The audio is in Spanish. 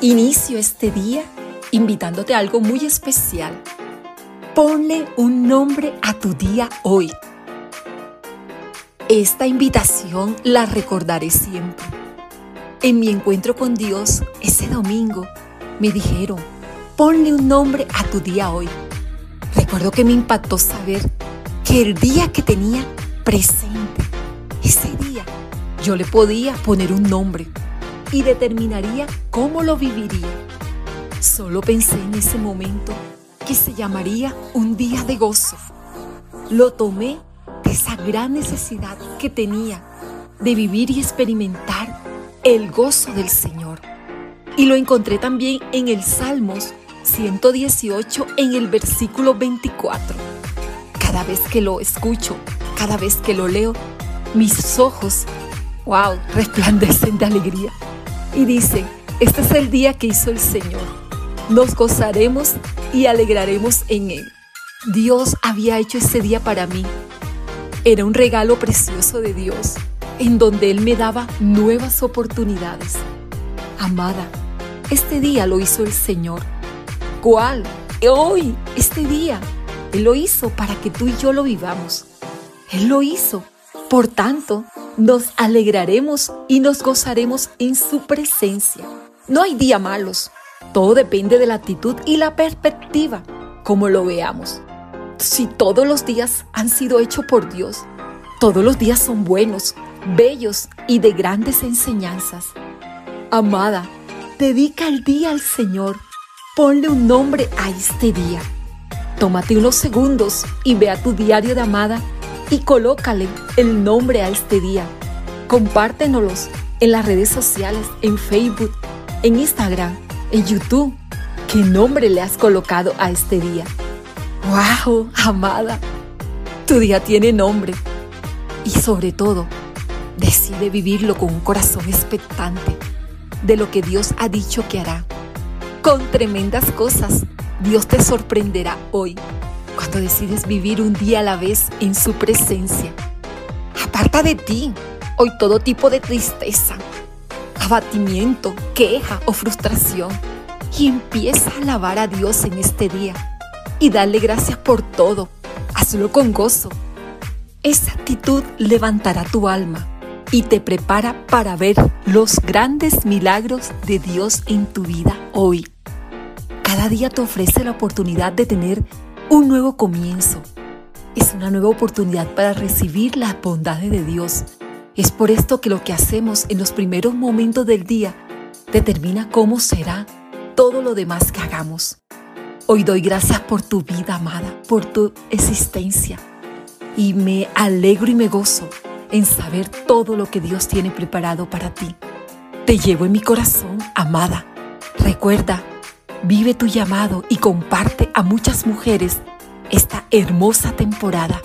Inicio este día invitándote a algo muy especial. Ponle un nombre a tu día hoy. Esta invitación la recordaré siempre. En mi encuentro con Dios ese domingo me dijeron, ponle un nombre a tu día hoy. Recuerdo que me impactó saber que el día que tenía presente, ese día, yo le podía poner un nombre y determinaría cómo lo viviría. Solo pensé en ese momento que se llamaría un día de gozo. Lo tomé de esa gran necesidad que tenía de vivir y experimentar el gozo del Señor. Y lo encontré también en el Salmos 118 en el versículo 24. Cada vez que lo escucho, cada vez que lo leo, mis ojos, wow, resplandecen de alegría. Y dice, este es el día que hizo el Señor. Nos gozaremos y alegraremos en Él. Dios había hecho ese día para mí. Era un regalo precioso de Dios, en donde Él me daba nuevas oportunidades. Amada, este día lo hizo el Señor. ¿Cuál? Hoy, este día. Él lo hizo para que tú y yo lo vivamos. Él lo hizo. Por tanto, nos alegraremos y nos gozaremos en su presencia. No hay día malos. Todo depende de la actitud y la perspectiva, como lo veamos. Si todos los días han sido hechos por Dios, todos los días son buenos, bellos y de grandes enseñanzas. Amada, dedica el día al Señor. Ponle un nombre a este día. Tómate unos segundos y ve a tu diario de amada y colócale el nombre a este día. Compártenoslos en las redes sociales, en Facebook, en Instagram, en YouTube. ¿Qué nombre le has colocado a este día? ¡Wow, amada! Tu día tiene nombre. Y sobre todo, decide vivirlo con un corazón expectante de lo que Dios ha dicho que hará. Con tremendas cosas, Dios te sorprenderá hoy cuando decides vivir un día a la vez en su presencia. Aparta de ti hoy todo tipo de tristeza, abatimiento, queja o frustración y empieza a alabar a Dios en este día y darle gracias por todo. Hazlo con gozo. Esa actitud levantará tu alma y te prepara para ver los grandes milagros de Dios en tu vida hoy. Cada día te ofrece la oportunidad de tener un nuevo comienzo. Es una nueva oportunidad para recibir las bondades de Dios. Es por esto que lo que hacemos en los primeros momentos del día determina cómo será todo lo demás que hagamos. Hoy doy gracias por tu vida, amada, por tu existencia. Y me alegro y me gozo en saber todo lo que Dios tiene preparado para ti. Te llevo en mi corazón, amada. Recuerda, Vive tu llamado y comparte a muchas mujeres esta hermosa temporada